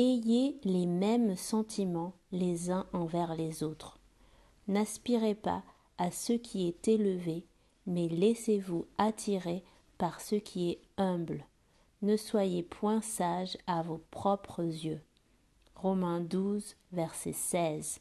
Ayez les mêmes sentiments les uns envers les autres. N'aspirez pas à ce qui est élevé, mais laissez-vous attirer par ce qui est humble. Ne soyez point sage à vos propres yeux. Romains 12, verset 16.